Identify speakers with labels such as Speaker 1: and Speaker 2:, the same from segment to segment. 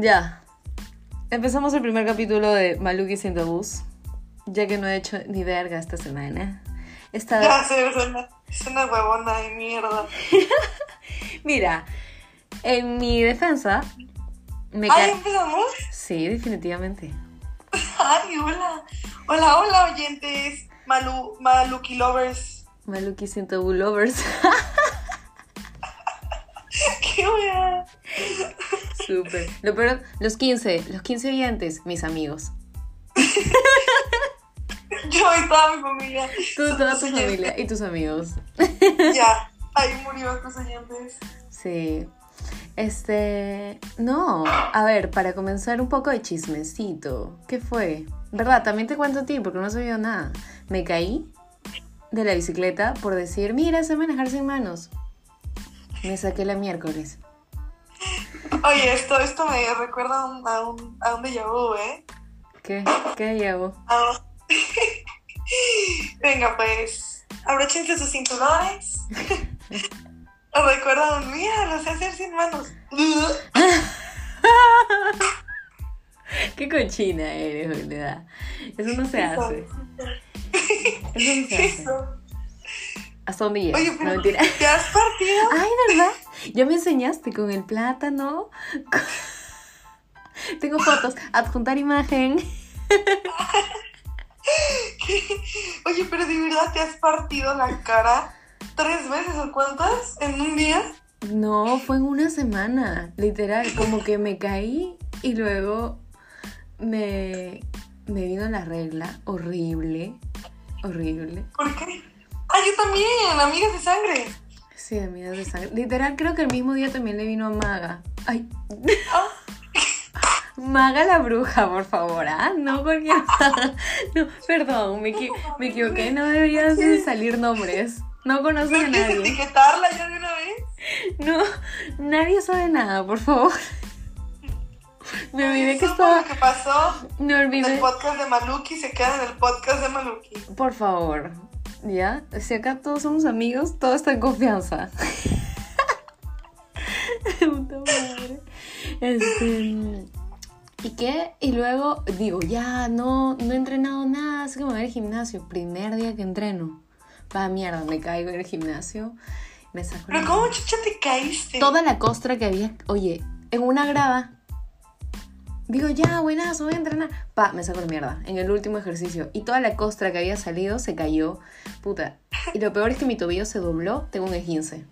Speaker 1: Ya. Empezamos el primer capítulo de Maluki sin tabús. Ya que no he hecho ni verga esta semana. Esta...
Speaker 2: Ya es una, es una huevona de mierda.
Speaker 1: Mira, en mi defensa, me
Speaker 2: ¿Ah,
Speaker 1: cae.
Speaker 2: empezamos?
Speaker 1: Sí, definitivamente.
Speaker 2: Ay, hola. Hola, hola, oyentes. Malu, Maluki lovers.
Speaker 1: Maluki sin tabú lovers. Súper. Lo peor, los 15, los 15 oyentes, mis amigos.
Speaker 2: Yo y toda mi familia.
Speaker 1: Tú, toda tu familia y tus amigos.
Speaker 2: Ya, ahí murió tus oyentes.
Speaker 1: Sí. Este. No. A ver, para comenzar un poco de chismecito. ¿Qué fue? ¿Verdad? También te cuento a ti porque no he sabido nada. Me caí de la bicicleta por decir, mira, sé manejar sin manos. Me saqué la miércoles.
Speaker 2: Oye, esto, esto me recuerda a un, a un, a un déjà vu, ¿eh?
Speaker 1: ¿Qué? ¿Qué llevo?
Speaker 2: Ah. Venga, pues, abróchense sus cinturones. Recuerda, mira, lo sé hacer sin manos.
Speaker 1: Qué cochina eres, boluda. Eso no se hace. Eso no se hace. ¿Hasta dónde llegas?
Speaker 2: Oye,
Speaker 1: No, mentira.
Speaker 2: ¿te has partido?
Speaker 1: Ay, ¿verdad? Ya me enseñaste con el plátano. Tengo fotos. Adjuntar imagen.
Speaker 2: Oye, pero de verdad te has partido la cara tres veces o cuántas en un día.
Speaker 1: No, fue en una semana. Literal, como que me caí y luego me, me vino la regla. Horrible. Horrible.
Speaker 2: ¿Por qué? Ah, yo también, amigas de sangre.
Speaker 1: Sí, amigas de sangre. Literal, creo que el mismo día también le vino a Maga. Ay. Maga la bruja, por favor. Ah, no, porque. No, perdón, me, equi- me equivoqué. No deberían de salir nombres. No conoces
Speaker 2: ¿No
Speaker 1: a
Speaker 2: quieres
Speaker 1: nadie.
Speaker 2: etiquetarla ya de una vez?
Speaker 1: No, nadie sabe nada, por favor. Me olvidé que estaba.
Speaker 2: lo que pasó
Speaker 1: Me
Speaker 2: en el
Speaker 1: olvidé.
Speaker 2: podcast de Maluki, se queda en el podcast de Maluki.
Speaker 1: Por favor. ¿Ya? Si acá todos somos amigos, todo está en confianza. Puta madre. Este. ¿Y qué? Y luego digo, ya no, no he entrenado nada, así que me voy al gimnasio. Primer día que entreno. Va mierda, me caigo en el gimnasio. Me saco
Speaker 2: Pero ¿cómo chucha te caíste?
Speaker 1: toda la costra que había, oye, en una grada. Digo, ya, buenazo, voy a entrenar. Pa, me saco la mierda en el último ejercicio. Y toda la costra que había salido se cayó. Puta. Y lo peor es que mi tobillo se dobló, tengo un esguince.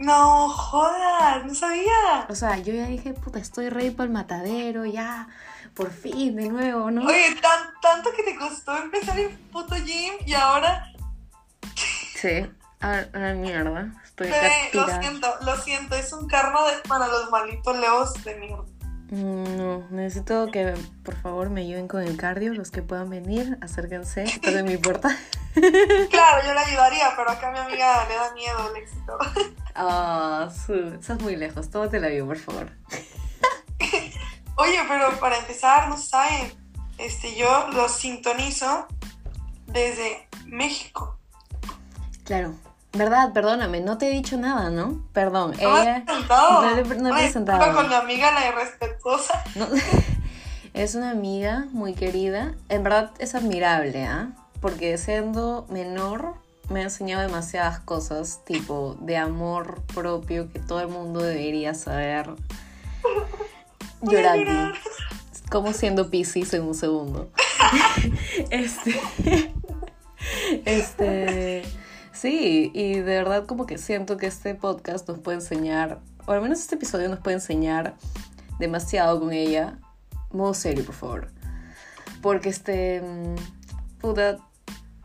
Speaker 2: No, jodas, no sabía.
Speaker 1: O sea, yo ya dije, puta, estoy rey para el matadero, ya. Por fin, de nuevo, ¿no?
Speaker 2: Oye, tan, tanto que te costó empezar el puto gym y ahora,
Speaker 1: Sí. A la mierda. Estoy
Speaker 2: bebé, lo siento, lo siento, es un karma de- para los malditos leos de mierda.
Speaker 1: Mm, No, necesito que por favor me ayuden con el cardio. Los que puedan venir, acérquense, toquen mi puerta.
Speaker 2: Claro, yo le ayudaría, pero acá a mi amiga le da miedo el éxito.
Speaker 1: Ah, su- estás muy lejos. Tómate la vida, por favor.
Speaker 2: Oye, pero para empezar, no saben, este, yo los sintonizo desde México.
Speaker 1: Claro. ¿Verdad? Perdóname, no te he dicho nada, ¿no? Perdón.
Speaker 2: ¿No
Speaker 1: Ella
Speaker 2: presentado?
Speaker 1: no le- no he
Speaker 2: Oye,
Speaker 1: presentado.
Speaker 2: con mi amiga la irrespetuosa.
Speaker 1: no- es una amiga muy querida. En verdad es admirable, ¿ah? Porque siendo menor me ha enseñado demasiadas cosas, tipo de amor propio que todo el mundo debería saber. Llorando. como siendo Pisces en un segundo. este. Este. Sí, y de verdad como que siento que este podcast nos puede enseñar, o al menos este episodio nos puede enseñar demasiado con ella. Modo serio, por favor. Porque este. mm, Puta.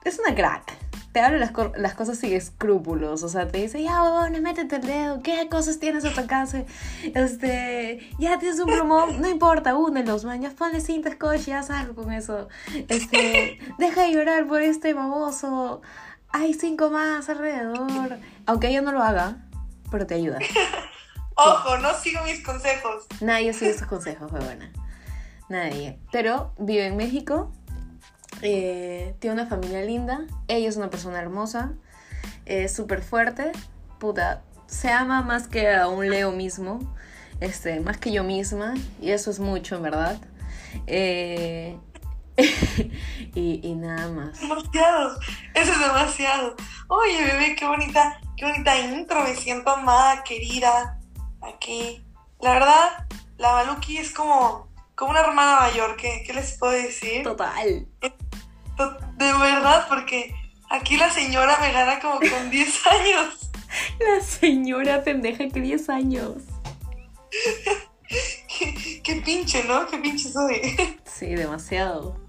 Speaker 1: Es una crack. Te habla las, las cosas sin escrúpulos. O sea, te dice, ya, bueno, métete el dedo. ¿Qué cosas tienes a tu alcance? Este. Ya tienes un promo. No importa, únelos, man. Ya ponle cinta scotch, ya salgo con eso. Este. Deja de llorar por este baboso. Hay cinco más alrededor. Aunque ella no lo haga, pero te ayuda.
Speaker 2: Ojo, no sigo mis consejos.
Speaker 1: Nadie sigue esos consejos, buena. Nadie. Pero vive en México. eh, tiene una familia linda. Ella es una persona hermosa. Es súper fuerte. Puta. Se ama más que a un Leo mismo. este, más que yo misma, y eso es mucho, en verdad. Eh, y, y nada más.
Speaker 2: Demasiado, eso es demasiado. Oye, bebé, qué bonita, qué bonita intro, me siento amada, querida, aquí. La verdad, la Maluki es como, como una hermana mayor, ¿qué, qué les puedo decir?
Speaker 1: Total.
Speaker 2: De verdad, porque aquí la señora me gana como con 10 años.
Speaker 1: La señora pendeja que 10 años.
Speaker 2: qué, qué pinche, ¿no? Qué pinche soy.
Speaker 1: Sí, demasiado.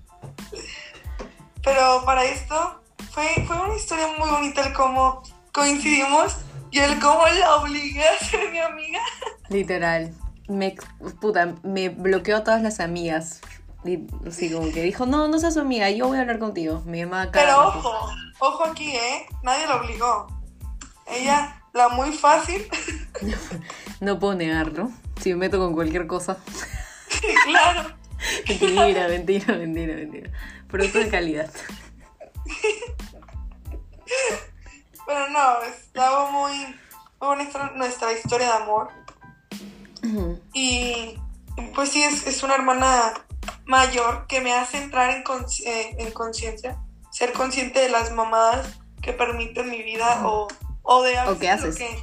Speaker 2: Pero para esto fue, fue una historia muy bonita el cómo coincidimos y el cómo la obligué a ser mi amiga.
Speaker 1: Literal. Me, puta, me bloqueó a todas las amigas. Y, Así como que dijo, no, no seas su amiga, yo voy a hablar contigo. Mi mamá
Speaker 2: Pero ojo, ojo aquí, ¿eh? Nadie la obligó. Ella, la muy fácil,
Speaker 1: No puedo negarlo. Si me meto con cualquier cosa.
Speaker 2: claro.
Speaker 1: Mentira, mentira, mentira, mentira. Producto de calidad.
Speaker 2: Pero no, estaba muy, muy bonita nuestra historia de amor. Y y pues sí, es, es una hermana mayor que me hace entrar en, consci- eh, en conciencia, ser consciente de las mamadas que permito en mi vida o, o de a
Speaker 1: O qué
Speaker 2: lo
Speaker 1: haces.
Speaker 2: que-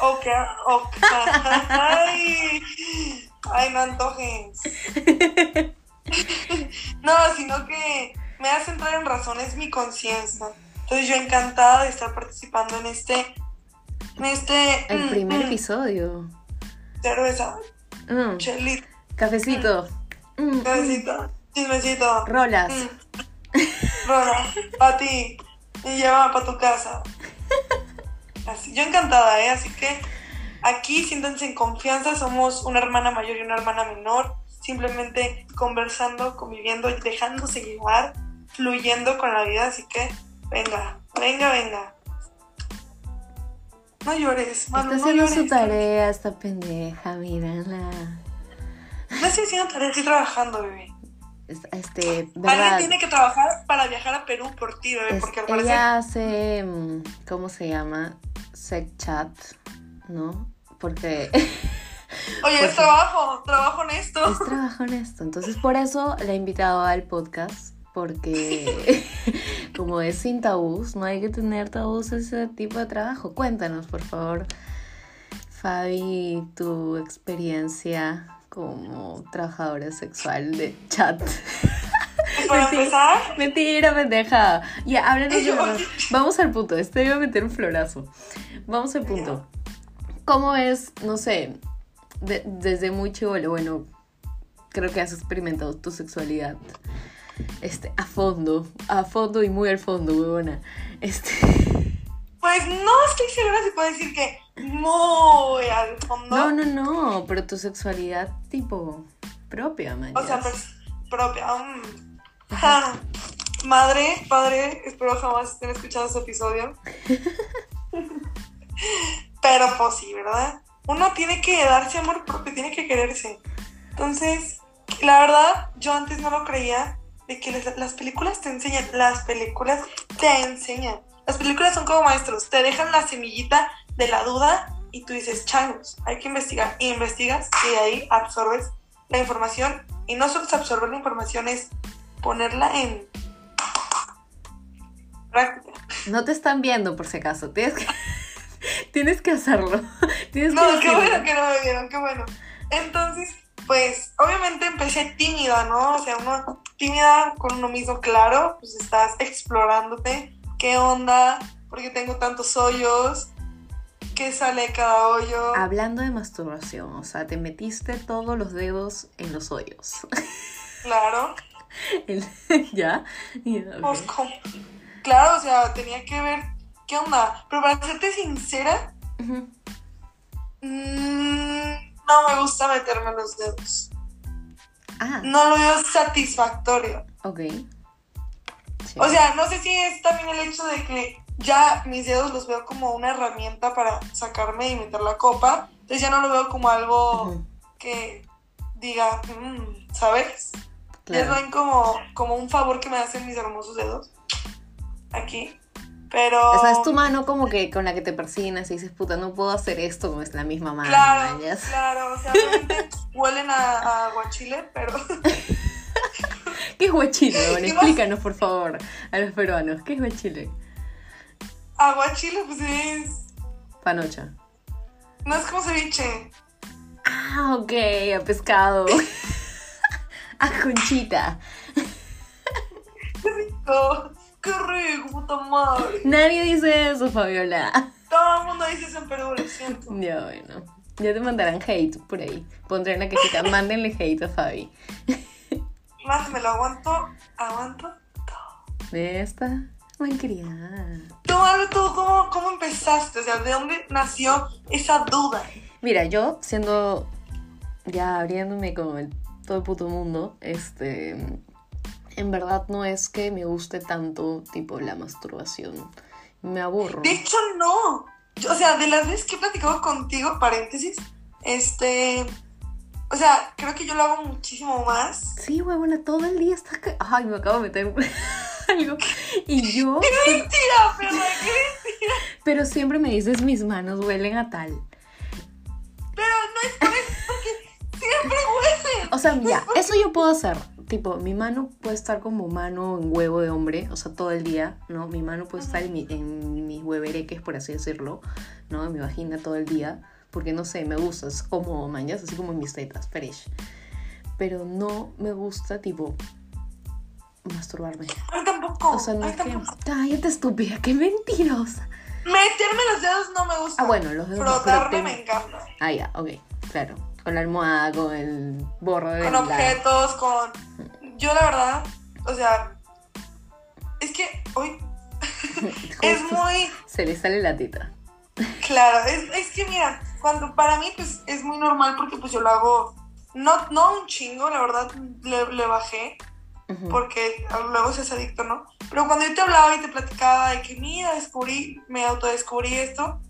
Speaker 2: o que, o que- ay, ay, no antojes. No, sino que me hace entrar en razón, es mi conciencia. Entonces yo encantada de estar participando en este, en este
Speaker 1: El
Speaker 2: mm,
Speaker 1: primer
Speaker 2: mm,
Speaker 1: episodio.
Speaker 2: cerveza,
Speaker 1: Mm,
Speaker 2: chelito,
Speaker 1: Cafecito. Mm,
Speaker 2: Besito, chismecito.
Speaker 1: Rolas.
Speaker 2: Rona, para ti. Y lleva para tu casa. Así, yo encantada, ¿eh? Así que aquí siéntanse en confianza. Somos una hermana mayor y una hermana menor. Simplemente conversando, conviviendo, dejándose llevar, fluyendo con la vida. Así que venga, venga, venga. No llores, Manu,
Speaker 1: Está
Speaker 2: no
Speaker 1: haciendo
Speaker 2: llores.
Speaker 1: su tarea esta pendeja, mírala.
Speaker 2: No estoy haciendo tarea, estoy trabajando, bebé.
Speaker 1: Es- Este,
Speaker 2: Alguien
Speaker 1: verdad.
Speaker 2: tiene que trabajar para viajar a Perú por ti, bebé,
Speaker 1: Es-
Speaker 2: porque al parecer
Speaker 1: ella hace, mm, ¿cómo se llama? Sex chat, ¿no? Porque
Speaker 2: Oye,
Speaker 1: Pues
Speaker 2: es trabajo, trabajo honesto.
Speaker 1: es trabajo en esto. Entonces, por eso la he invitado al podcast. Porque, como es sin tabús, no hay que tener tabús ese tipo de trabajo. Cuéntanos, por favor, Fabi, tu experiencia como trabajadora sexual de chat.
Speaker 2: Para
Speaker 1: Mentira.
Speaker 2: empezar,
Speaker 1: Mentira, pendeja. Ya, háblanos de. Vamos al punto. Este iba a meter un florazo. Vamos al punto. ¿Cómo es, no sé, de- desde muy chivolo, bueno, creo que has experimentado tu sexualidad este, a fondo, a fondo y muy al fondo, huevona. Este,
Speaker 2: pues no estoy segura si puedo decir que muy al fondo.
Speaker 1: no, no, no, pero tu sexualidad tipo propia, man.
Speaker 2: O sea, pues propia. mm. Ja. Madre, padre, espero jamás estén escuchando este episodio. Pero pues sí, ¿verdad? Uno tiene que darse amor propio, tiene que quererse. Entonces, la verdad, yo antes no lo creía de que las, las películas te enseñan, las películas te enseñan. Las películas son como maestros, te dejan la semillita de la duda y tú dices, changos, hay que investigar. Y investigas y de ahí absorbes la información. Y no solo es absorber la información, es ponerla en práctica.
Speaker 1: No te están viendo, por si acaso. Tienes que, tienes que hacerlo. Tienes
Speaker 2: No,
Speaker 1: que
Speaker 2: qué bueno que no me vieron, qué bueno. Entonces, pues, obviamente empecé tímida, ¿no? O sea, uno tímida con uno mismo, claro, pues estás explorándote, qué onda, porque tengo tantos hoyos, qué sale de cada hoyo.
Speaker 1: Hablando de masturbación, o sea, te metiste todos los dedos en los hoyos.
Speaker 2: Claro,
Speaker 1: El- ¿Ya? Ok.
Speaker 2: pues, claro, o sea, tenía que ver qué onda. Pero para serte sincera, mm, no me gusta meterme los dedos.
Speaker 1: Ah,
Speaker 2: No lo veo satisfactorio.
Speaker 1: ok. Sí.
Speaker 2: O sea, no sé si es también el hecho de que ya mis dedos los veo como una herramienta para sacarme y meter la copa. Entonces ya no lo veo como algo que diga, "Mm", ¿sabes? Ya
Speaker 1: claro.
Speaker 2: ven como, como un favor que me hacen mis hermosos dedos. Aquí. Pero.
Speaker 1: O sea, es tu mano como que con la que te persinas y dices, puta, no puedo hacer esto con la misma mano.
Speaker 2: Claro,
Speaker 1: mañas.
Speaker 2: claro. O sea, huelen a, a aguachile, pero.
Speaker 1: ¿Qué es guachile? Bueno, explícanos, por favor, a los peruanos. ¿Qué es guachile?
Speaker 2: aguachile, pues es.
Speaker 1: Panocha.
Speaker 2: No es como ceviche.
Speaker 1: Ah, ok, a pescado. a conchita.
Speaker 2: Qué rico. Qué rico, puta madre.
Speaker 1: Nadie dice eso, Fabiola.
Speaker 2: Todo el mundo dice eso en Perú, lo siento.
Speaker 1: Ya, bueno. Ya te mandarán hate por ahí. Pondré en la cajita, mándenle hate a Fabi.
Speaker 2: Más me lo aguanto, aguanto todo.
Speaker 1: De esta malcriada.
Speaker 2: Tú, habla tú, ¿cómo, ¿cómo empezaste? O sea, ¿de dónde nació esa duda?
Speaker 1: Mira, yo siendo ya abriéndome con el, todo el puto mundo, este, en verdad no es que me guste tanto tipo la masturbación. Me aburro.
Speaker 2: De hecho, no. Yo, o sea, de las veces que he platicado contigo, paréntesis, este. O sea, creo que yo lo hago muchísimo más.
Speaker 1: Sí, huevona, todo el día estás... ca- Ay, me acabo de meter algo. Y yo...
Speaker 2: ¡Qué mentira, perra! ¡Qué mentira!
Speaker 1: Pero siempre me dices, mis manos huelen a tal.
Speaker 2: Pero no es por eso, porque siempre huelen.
Speaker 1: O sea, ya, eso yo puedo hacer. Tipo, mi mano puede estar como mano en huevo de hombre, o sea, todo el día, ¿no? Mi mano puede estar en, mi- en mis huevereques, por así decirlo, ¿no? En mi vagina todo el día, porque no sé, me gusta, es como mañas, así como en mis tetas, fresh. Pero no me gusta, tipo, masturbarme.
Speaker 2: A mí tampoco.
Speaker 1: O sea, no
Speaker 2: a mí
Speaker 1: es que. Cállate, estúpida, qué mentirosa.
Speaker 2: Meterme los dedos no me gusta.
Speaker 1: Ah, bueno, los dedos
Speaker 2: Frotarme me encanta.
Speaker 1: Ah, ya, ok, claro. Con la almohada, con el borde de
Speaker 2: Con objetos, con. Yo, la verdad, o sea. Es que hoy es muy.
Speaker 1: Se le sale la teta.
Speaker 2: Claro, es, es que mira, cuando para mí pues es muy normal porque pues yo lo hago, no, no un chingo, la verdad le, le bajé, porque luego se es adicto, ¿no? Pero cuando yo te hablaba y te platicaba de que mira, descubrí, me autodescubrí esto,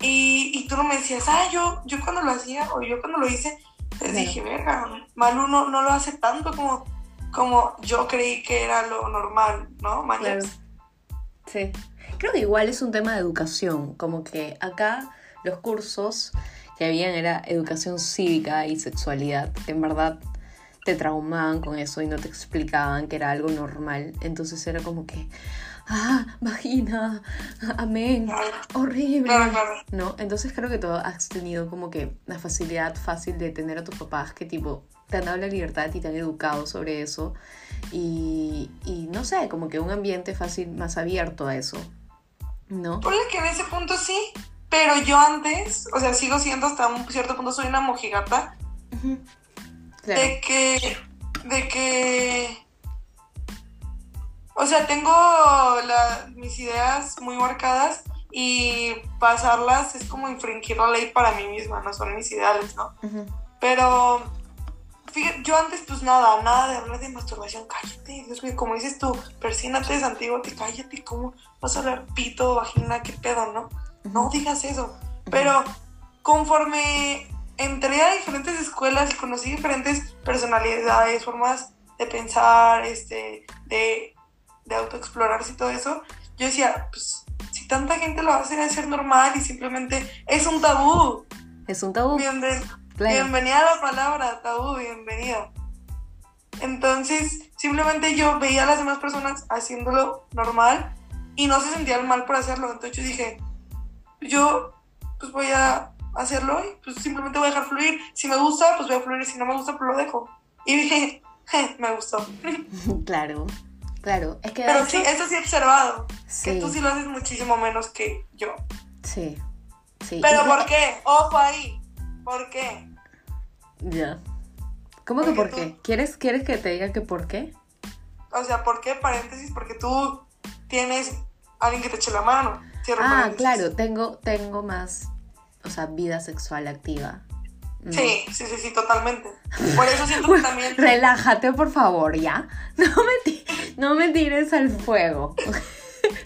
Speaker 2: y, y tú no me decías, ah, yo, yo cuando lo hacía o yo cuando lo hice,
Speaker 1: Claro.
Speaker 2: dije, verga, Malu no, no lo hace tanto como, como yo creí que era lo normal, ¿no? Mañas?
Speaker 1: Claro. Sí. Creo que igual es un tema de educación, como que acá los cursos que habían era educación cívica y sexualidad, que en verdad te traumaban con eso y no te explicaban que era algo normal. Entonces era como que, ah, vagina, amén, horrible. ¿no? Entonces creo que tú has tenido como que la facilidad fácil de tener a tus papás que tipo te han dado la libertad y te han educado sobre eso y, y no sé, como que un ambiente fácil más abierto a eso, ¿no?
Speaker 2: Ponle que en ese punto sí, pero yo antes, o sea, sigo siendo hasta un cierto punto, soy una mojigata,
Speaker 1: Claro.
Speaker 2: de que, de que, o sea, tengo la- mis ideas muy marcadas y pasarlas es como infringir la ley para mí misma, no son mis ideales, ¿no? Pero, fíjate, yo antes pues nada, nada de hablar de masturbación, cállate, Dios mío, como dices tú, persínate, desantiguate, cállate, ¿cómo vas a hablar pito, vagina, qué pedo, no? No digas eso. Pero conforme entré a diferentes escuelas y conocí diferentes personalidades, formas de pensar, este, de, de autoexplorarse y todo eso, yo decía, pues si tanta gente lo hace debe ser normal y simplemente es un tabú.
Speaker 1: Es un tabú,
Speaker 2: Bienven-
Speaker 1: claro.
Speaker 2: Bienvenida a la palabra, tabú, bienvenida. Entonces, simplemente yo veía a las demás personas haciéndolo normal y no se sentían mal por hacerlo. Entonces yo dije, yo pues voy a hacerlo y pues simplemente voy a dejar fluir. Si me gusta, pues voy a fluir. Si no me gusta, pues lo dejo. Y dije, "Je, me gustó.
Speaker 1: Claro, claro. Es que
Speaker 2: Pero
Speaker 1: hecho-
Speaker 2: sí, eso sí he observado. Que
Speaker 1: sí,
Speaker 2: tú sí lo haces muchísimo menos que yo.
Speaker 1: sí, sí.
Speaker 2: Pero
Speaker 1: Y-
Speaker 2: ¿por qué? Ojo ahí. ¿Por qué?
Speaker 1: Ya. ¿Cómo que por qué? ¿Quieres, ¿Quieres que te diga que por qué?
Speaker 2: O sea, ¿por qué? Paréntesis, porque tú tienes alguien que te eche la mano. Cierro
Speaker 1: Ah,
Speaker 2: paréntesis.
Speaker 1: claro, tengo, tengo más, o sea, vida sexual activa.
Speaker 2: Sí, sí, sí, sí, totalmente. Por eso siento que también.
Speaker 1: Relájate, por favor, ¿ya? No me, no me tires al fuego.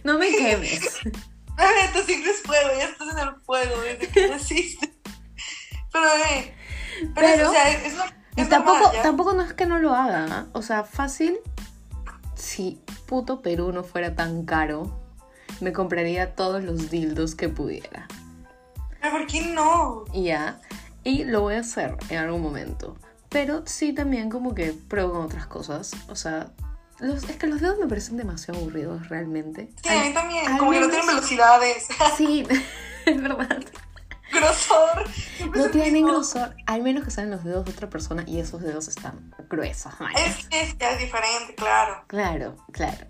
Speaker 1: No me quemes.
Speaker 2: Tú siempre es fuego, ya estás en el fuego desde que naciste. Pero, bebé. Pero,
Speaker 1: Pero-
Speaker 2: o sea, es, es,
Speaker 1: tampoco, tampoco no es que no lo haga. ¿ah? O sea, fácil. Si puto Perú no fuera tan caro me compraría todos los dildos que pudiera.
Speaker 2: Pero ¿por qué no?
Speaker 1: Ya. Y lo voy a hacer en algún momento. Pero sí también como que pruebo con otras cosas. O sea, los- es que los dedos me parecen demasiado aburridos realmente.
Speaker 2: Sí, a mí también.
Speaker 1: al
Speaker 2: Como que no
Speaker 1: menos-
Speaker 2: tienen velocidades.
Speaker 1: Sí, es verdad.
Speaker 2: Grosor.
Speaker 1: No tienen grosor, al menos que sean los dedos de otra persona y esos dedos están gruesos.
Speaker 2: Es, es, es diferente, claro.
Speaker 1: Claro, claro.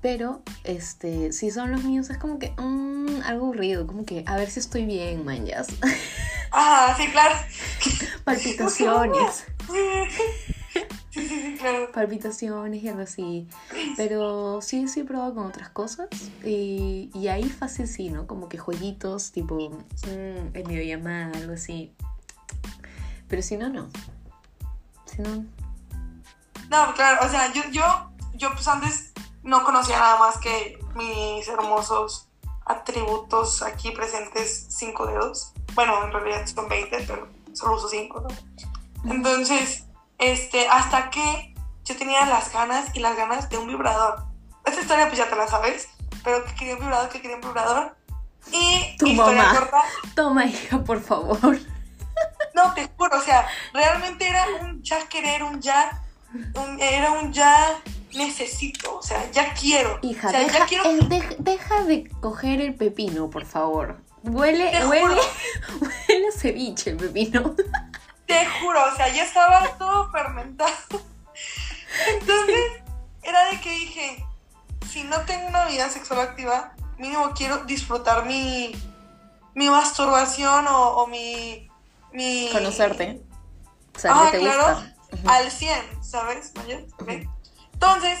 Speaker 1: Pero, este, si son los míos, es como que, mm, algo aburrido, como que, a ver si estoy bien, manjas.
Speaker 2: Ajá, sí, claro.
Speaker 1: Palpitaciones,
Speaker 2: Sí, sí, sí, claro.
Speaker 1: palpitaciones y algo así. Pero sí, sí he probado con otras cosas. Y, y ahí fácil sí, ¿no? Como que jueguitos, tipo, mm, en videollamada, algo así. Pero si no, no. Si no,
Speaker 2: No, claro, o sea, yo, yo, yo pues antes no conocía nada más que mis hermosos atributos aquí presentes, cinco dedos. Bueno, en realidad son 20, pero solo uso cinco, ¿no? Entonces, este, hasta que yo tenía las ganas y las ganas de un vibrador. Esta historia pues ya te la sabes, pero que quería un vibrador, que quería un vibrador. Y
Speaker 1: Tu
Speaker 2: historia
Speaker 1: mamá.
Speaker 2: corta,
Speaker 1: Toma, hija, por favor.
Speaker 2: no, te juro, o sea, realmente era un ya querer, un ya, un- era un ya necesito, o sea, ya quiero.
Speaker 1: Hija,
Speaker 2: o sea,
Speaker 1: deja,
Speaker 2: ya quiero.
Speaker 1: el- deja de coger el pepino, por favor. Huele,
Speaker 2: Te
Speaker 1: huele,
Speaker 2: juro.
Speaker 1: huele a ceviche el pepino.
Speaker 2: Te juro, o sea, ya estaba todo fermentado. Entonces, era de que dije, si no tengo una vida sexual activa, mínimo quiero disfrutar mi, mi masturbación o, o mi, mi...
Speaker 1: Conocerte. Saber
Speaker 2: Ah,
Speaker 1: que te
Speaker 2: claro,
Speaker 1: gusta.
Speaker 2: Al 100, ¿sabes? Entonces,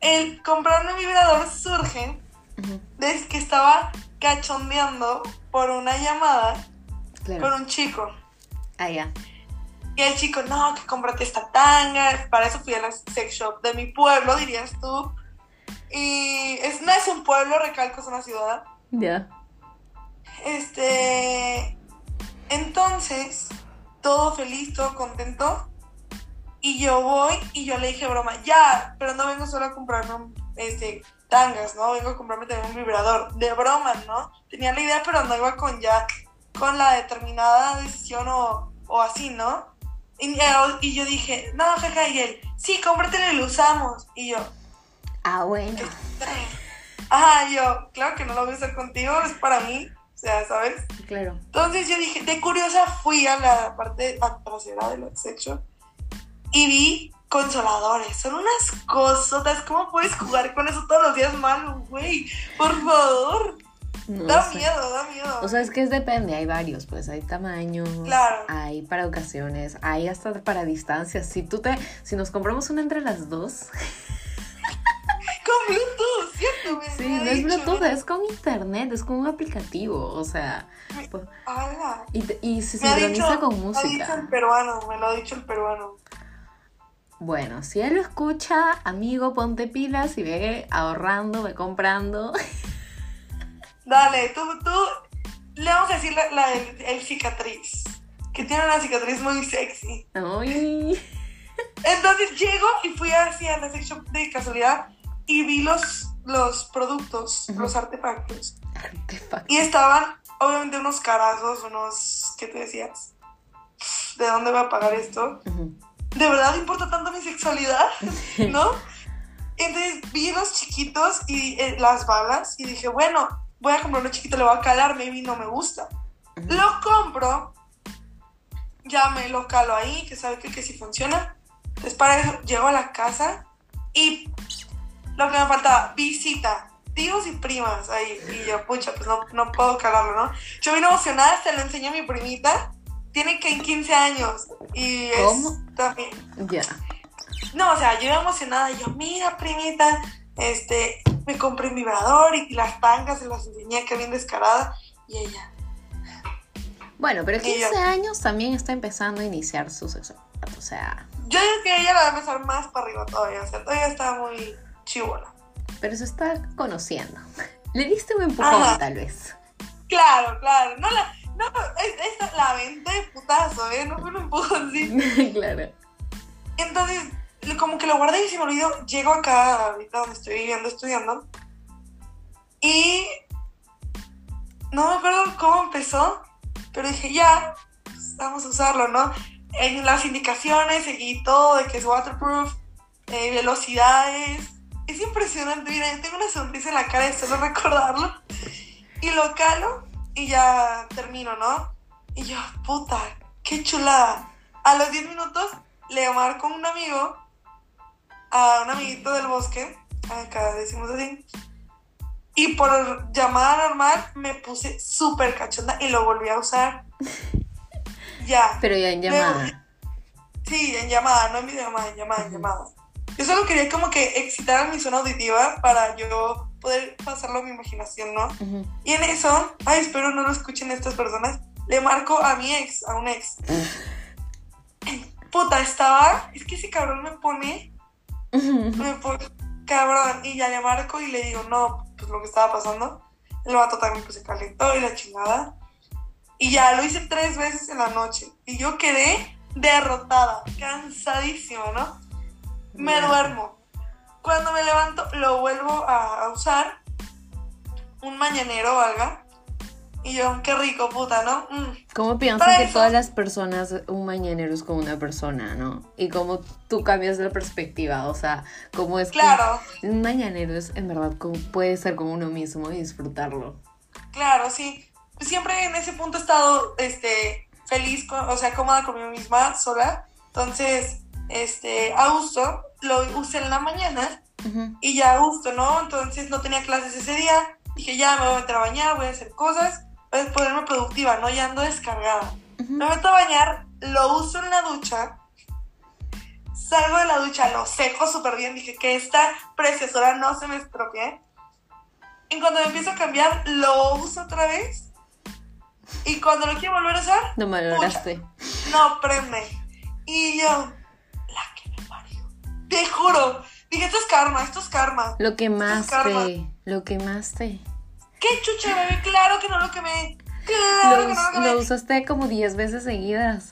Speaker 2: el comprarme un vibrador surge desde que estaba cachondeando por una llamada con un chico.
Speaker 1: Ah, ya.
Speaker 2: Y el chico, no, que cómprate esta tanga. Para eso fui a la sex shop de mi pueblo, dirías tú. Y es, no es un pueblo, recalco, es una ciudad.
Speaker 1: Ya.
Speaker 2: Este. Entonces, todo feliz, todo contento. Y yo voy y yo le dije, broma, ya, pero no vengo solo a comprarme un, este, tangas, ¿no? Vengo a comprarme también un vibrador. De broma, ¿no? Tenía la idea, pero no iba con ya, con la determinada decisión o, o así, ¿no? Y, y yo dije, no, jaja, y él, sí, cómpratelo y lo usamos. Y yo,
Speaker 1: Ah, bueno.
Speaker 2: ajá, yo, claro que no lo voy a usar contigo, es para mí, o sea, ¿sabes?
Speaker 1: Claro.
Speaker 2: Entonces yo dije, de curiosa fui a la parte trasera de la shop y vi consoladores. Son unas cosotas. ¿Cómo puedes jugar con eso todos los días malo, güey? Por favor.
Speaker 1: No
Speaker 2: da
Speaker 1: sé.
Speaker 2: miedo, da miedo.
Speaker 1: O sea, es que es depende, hay varios, pues hay tamaños,
Speaker 2: Claro.
Speaker 1: hay para ocasiones, hay hasta para distancias. Si tú te, si nos compramos una entre las dos,
Speaker 2: con Bluetooth, ¿cierto? Me-
Speaker 1: sí,
Speaker 2: me
Speaker 1: no es Bluetooth, es con internet, es con un aplicativo, o sea, pues, y, y se sincroniza con
Speaker 2: me ha dicho el
Speaker 1: música.
Speaker 2: peruano, me lo ha dicho el peruano.
Speaker 1: Bueno, si él lo escucha, amigo, ponte pilas y ve ahorrando, ve comprando.
Speaker 2: Dale, tú, tú, le vamos a decir la, la- el, el cicatriz. Que tiene una cicatriz muy sexy.
Speaker 1: Ay,
Speaker 2: Entonces llego y fui hacia la shop de casualidad y vi los, los productos, los artefactos.
Speaker 1: artefacto.
Speaker 2: Y estaban, obviamente, unos carazos, unos. ¿Qué te decías? ¿De dónde voy a pagar esto?
Speaker 1: Ujú.
Speaker 2: ¿De verdad importa tanto mi sexualidad? ¿No? Entonces vi los chiquitos y eh, las balas y dije, bueno, voy a comprar uno chiquito, le voy a calar, maybe no me gusta. Lo compro, ya me lo calo ahí, que sabe que, que sí funciona. Entonces para eso llego a la casa y lo que me faltaba, visita, tíos y primas ahí. Y yo, pucha, pues no, no puedo calarlo, ¿no? Yo vine emocionada, se lo enseñé a mi primita, tiene que 15 años y es
Speaker 1: ¿Cómo?
Speaker 2: también...
Speaker 1: Ya.
Speaker 2: No, o sea, yo iba emocionada, yo, mira, primita, este, me compré un vibrador y las tangas se las enseñé, que bien descarada. Y ella,
Speaker 1: Bueno, pero
Speaker 2: Y yo-
Speaker 1: 15 años también está empezando a iniciar su sexualidad. O sea,
Speaker 2: yo digo que ella la va a empezar más para arriba todavía, o sea, todavía está muy chivola.
Speaker 1: pero se está conociendo. Le diste un empujón,
Speaker 2: Ajá.
Speaker 1: tal vez.
Speaker 2: Claro, claro, no la, no, es- esta la venta de putazo, ¿eh? No fue un empujón así.
Speaker 1: claro.
Speaker 2: Entonces, como que lo guardé y se me olvidó. Llego acá, ahorita donde estoy viviendo, estudiando. Y no me acuerdo cómo empezó, pero dije, ya, pues, vamos a usarlo, ¿no? En las indicaciones seguí todo de que es waterproof, eh, velocidades. Es impresionante, miren, tengo una sonrisa en la cara de solo recordarlo. Y lo calo y ya termino, ¿no? Y yo, puta, qué chulada. A los 10 minutos le marco a un amigo, a un amiguito del bosque, acá decimos así, y por llamada normal me puse súper cachonda y lo volví a usar. Ya.
Speaker 1: Pero ya en llamada.
Speaker 2: sí, en llamada, no en videollamada, en llamada, en llamada. Yo solo quería como que excitar mi zona auditiva para yo poder pasarlo a mi imaginación, ¿no? Y en eso, ay, espero no lo escuchen estas personas, le marco a mi ex, a un ex. Puta, estaba, es que ese cabrón me pone, me pone, cabrón, y ya le marco y le digo, no, pues lo que estaba pasando. El vato también pues se calentó y la chingada. Y ya lo hice tres veces en la noche. Y yo quedé derrotada, cansadísima, ¿no? Me duermo. Cuando me levanto, lo vuelvo a, usar. Un mañanero, valga. Y yo, qué rico, puta, ¿no? Mm.
Speaker 1: ¿Cómo piensas que todas las personas, un mañanero es como una persona, ¿no? Y cómo tú cambias la perspectiva, o sea, cómo es
Speaker 2: claro.
Speaker 1: que un mañanero es en verdad como puede ser con uno mismo y disfrutarlo.
Speaker 2: Claro, sí. Siempre en ese punto he estado este, feliz, o sea, cómoda conmigo misma, sola. Entonces, este, a gusto, lo usé en la mañana y ya a gusto, ¿no? Entonces no tenía clases ese día. Dije, ya me voy a meter a bañar, voy a hacer cosas ponerme productiva, ¿no? Ya ando descargada. Me meto a bañar, lo uso en la ducha, salgo de la ducha, lo seco súper bien, dije que esta preciosura no se me estropee. Y cuando me empiezo a cambiar, lo uso otra vez. Y cuando lo quiero volver a usar,
Speaker 1: no me lograste.
Speaker 2: No prende. Y yo, Te juro. Dije, esto es karma, esto es karma.
Speaker 1: Lo que más te. Lo que más te.
Speaker 2: ¿Qué chucha, bebé? Claro que no lo quemé. Claro
Speaker 1: lo,
Speaker 2: que no lo
Speaker 1: quemé. Lo usaste como 10 veces seguidas.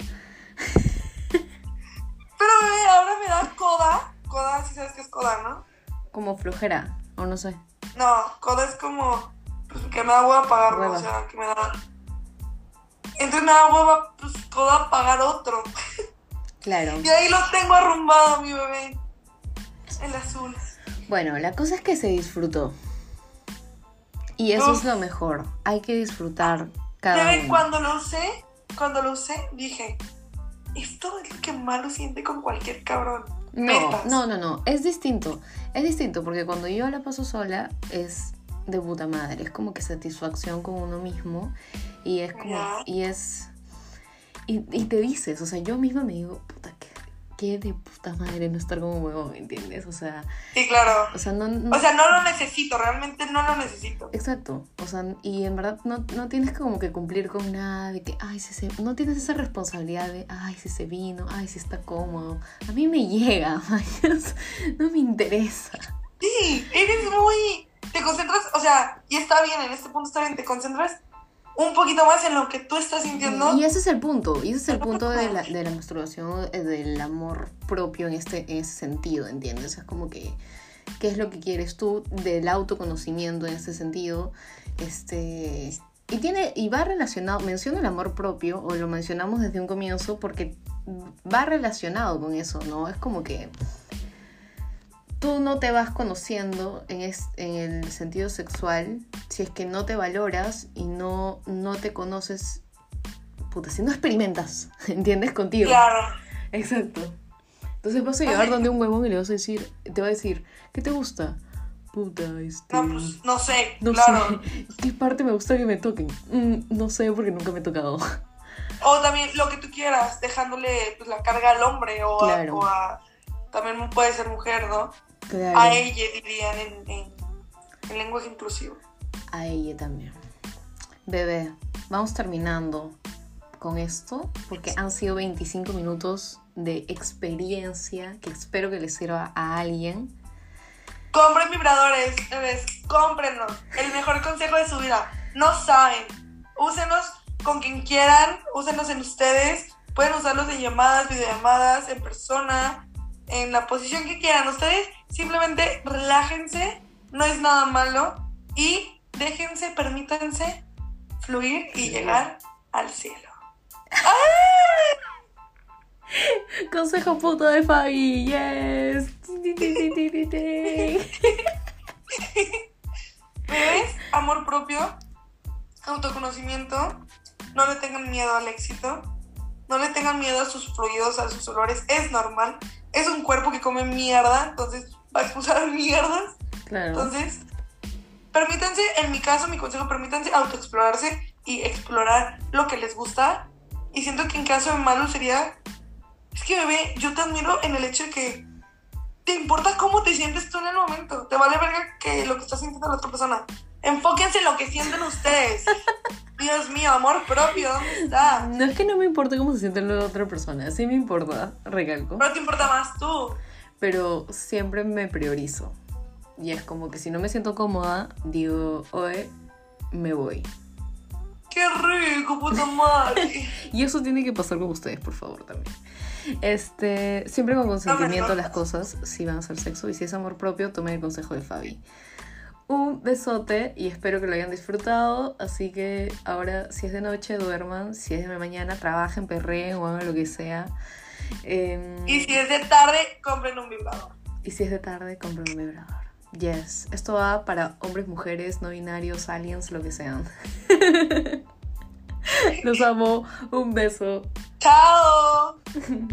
Speaker 2: Pero bebé, ahora me da coda. Coda, si sabes qué es coda, ¿no?
Speaker 1: Como flojera, o no sé.
Speaker 2: No, coda es como pues, que me da hueva pagarlo, o sea, que me da. Entonces me da hueva, pues, coda pagar otro.
Speaker 1: Claro.
Speaker 2: y ahí lo tengo arrumbado, mi bebé. El azul.
Speaker 1: Bueno, la cosa es que se disfrutó. Y eso es lo mejor. Hay que disfrutar cada uno.
Speaker 2: Cuando lo usé, cuando lo usé, dije, esto es lo que malo siente con cualquier cabrón.
Speaker 1: No, no, no, no. Es distinto. Es distinto porque cuando yo la paso sola es de puta madre. Es como que satisfacción con uno mismo. Y es como. Y es. Y, y, te dices, o sea, yo misma me digo, puta, que de puta madre no estar como huevo, ¿me entiendes? O sea...
Speaker 2: Sí, claro.
Speaker 1: O sea, no,
Speaker 2: o sea, no lo necesito, realmente no lo necesito.
Speaker 1: Exacto. O sea, y en verdad no, no tienes como que cumplir con nada de que, ay, si se... No tienes esa responsabilidad de, ay, si se vino, ay, si está cómodo. A mí me llega, no me interesa.
Speaker 2: Sí, eres muy... Te concentras, o sea, y está bien, en este punto está bien, te concentras un poquito más en lo que tú estás sintiendo.
Speaker 1: Y ese es el punto, y ese es el punto de la, de la masturbación, eh, del amor propio en, este, en ese sentido, ¿entiendes? Es como que, ¿qué es lo que quieres tú del autoconocimiento en ese sentido? Este, y, tiene, y va relacionado, menciono el amor propio, o lo mencionamos desde un comienzo, porque va relacionado con eso, ¿no? Es como que tú no te vas conociendo en, en, el sentido sexual si es que no te valoras y no, no te conoces, puta, si no experimentas, ¿entiendes? Contigo.
Speaker 2: Claro.
Speaker 1: Exacto. Entonces vas a llegar donde un huevón y le vas a decir, te va a decir, ¿qué te gusta? Puta, este...
Speaker 2: No, pues, no sé,
Speaker 1: no
Speaker 2: claro.
Speaker 1: sé. ¿Qué parte me gusta que me toquen? Mm, no sé, porque nunca me he tocado.
Speaker 2: O también lo que tú quieras, dejándole pues, la carga al hombre o, o a... También puede ser mujer, ¿no? A ella dirían en, lenguaje inclusivo.
Speaker 1: A ella también. Bebé, vamos terminando con esto porque han sido 25 minutos de experiencia que espero que les sirva a alguien.
Speaker 2: Compren vibradores, bebés, cómprenlos. El mejor consejo de su vida. No saben. Úsenos con quien quieran, úsenos en ustedes. Pueden usarlos en llamadas, videollamadas, en persona, en la posición que quieran. Ustedes simplemente relájense, no es nada malo y déjense, permítanse fluir y llegar al cielo.
Speaker 1: Consejo puto de Fabi, yes.
Speaker 2: ¿Ves? Amor propio, autoconocimiento, no le tengan miedo al éxito, no le tengan miedo a sus fluidos, a sus olores, es normal. Es un cuerpo que come mierda, entonces va a expulsar mierdas.
Speaker 1: Claro.
Speaker 2: Entonces, permítanse, en mi caso, mi consejo, permítanse autoexplorarse y explorar lo que les gusta. Y siento que en caso de malo sería, es que bebé, yo te admiro en el hecho de que te importa cómo te sientes tú en el momento. Te vale verga que lo que está sintiendo la otra persona. Enfóquense en lo que sienten ustedes. Dios mío, amor propio, ¿dónde está?
Speaker 1: No es que no me importe cómo se siente la otra persona, sí me importa, recalco.
Speaker 2: Pero te importa más tú.
Speaker 1: Pero siempre me priorizo. Y es como que si no me siento cómoda, digo, oye, me voy.
Speaker 2: Qué rico, puta madre.
Speaker 1: Y eso tiene que pasar con ustedes, por favor, también. Este, siempre con consentimiento las cosas, si van a hacer sexo y si es amor propio, tomen el consejo de Fabi. Un besote y espero que lo hayan disfrutado. Así que ahora, si es de noche, duerman. Si es de mañana, trabajen, perreen o hagan lo que sea. Em,
Speaker 2: Y si es de tarde, compren un vibrador.
Speaker 1: y si es de tarde, compren un vibrador. Yes. Esto va para hombres, mujeres, no binarios, aliens, lo que sean. Los amo. Un beso.
Speaker 2: ¡Chao!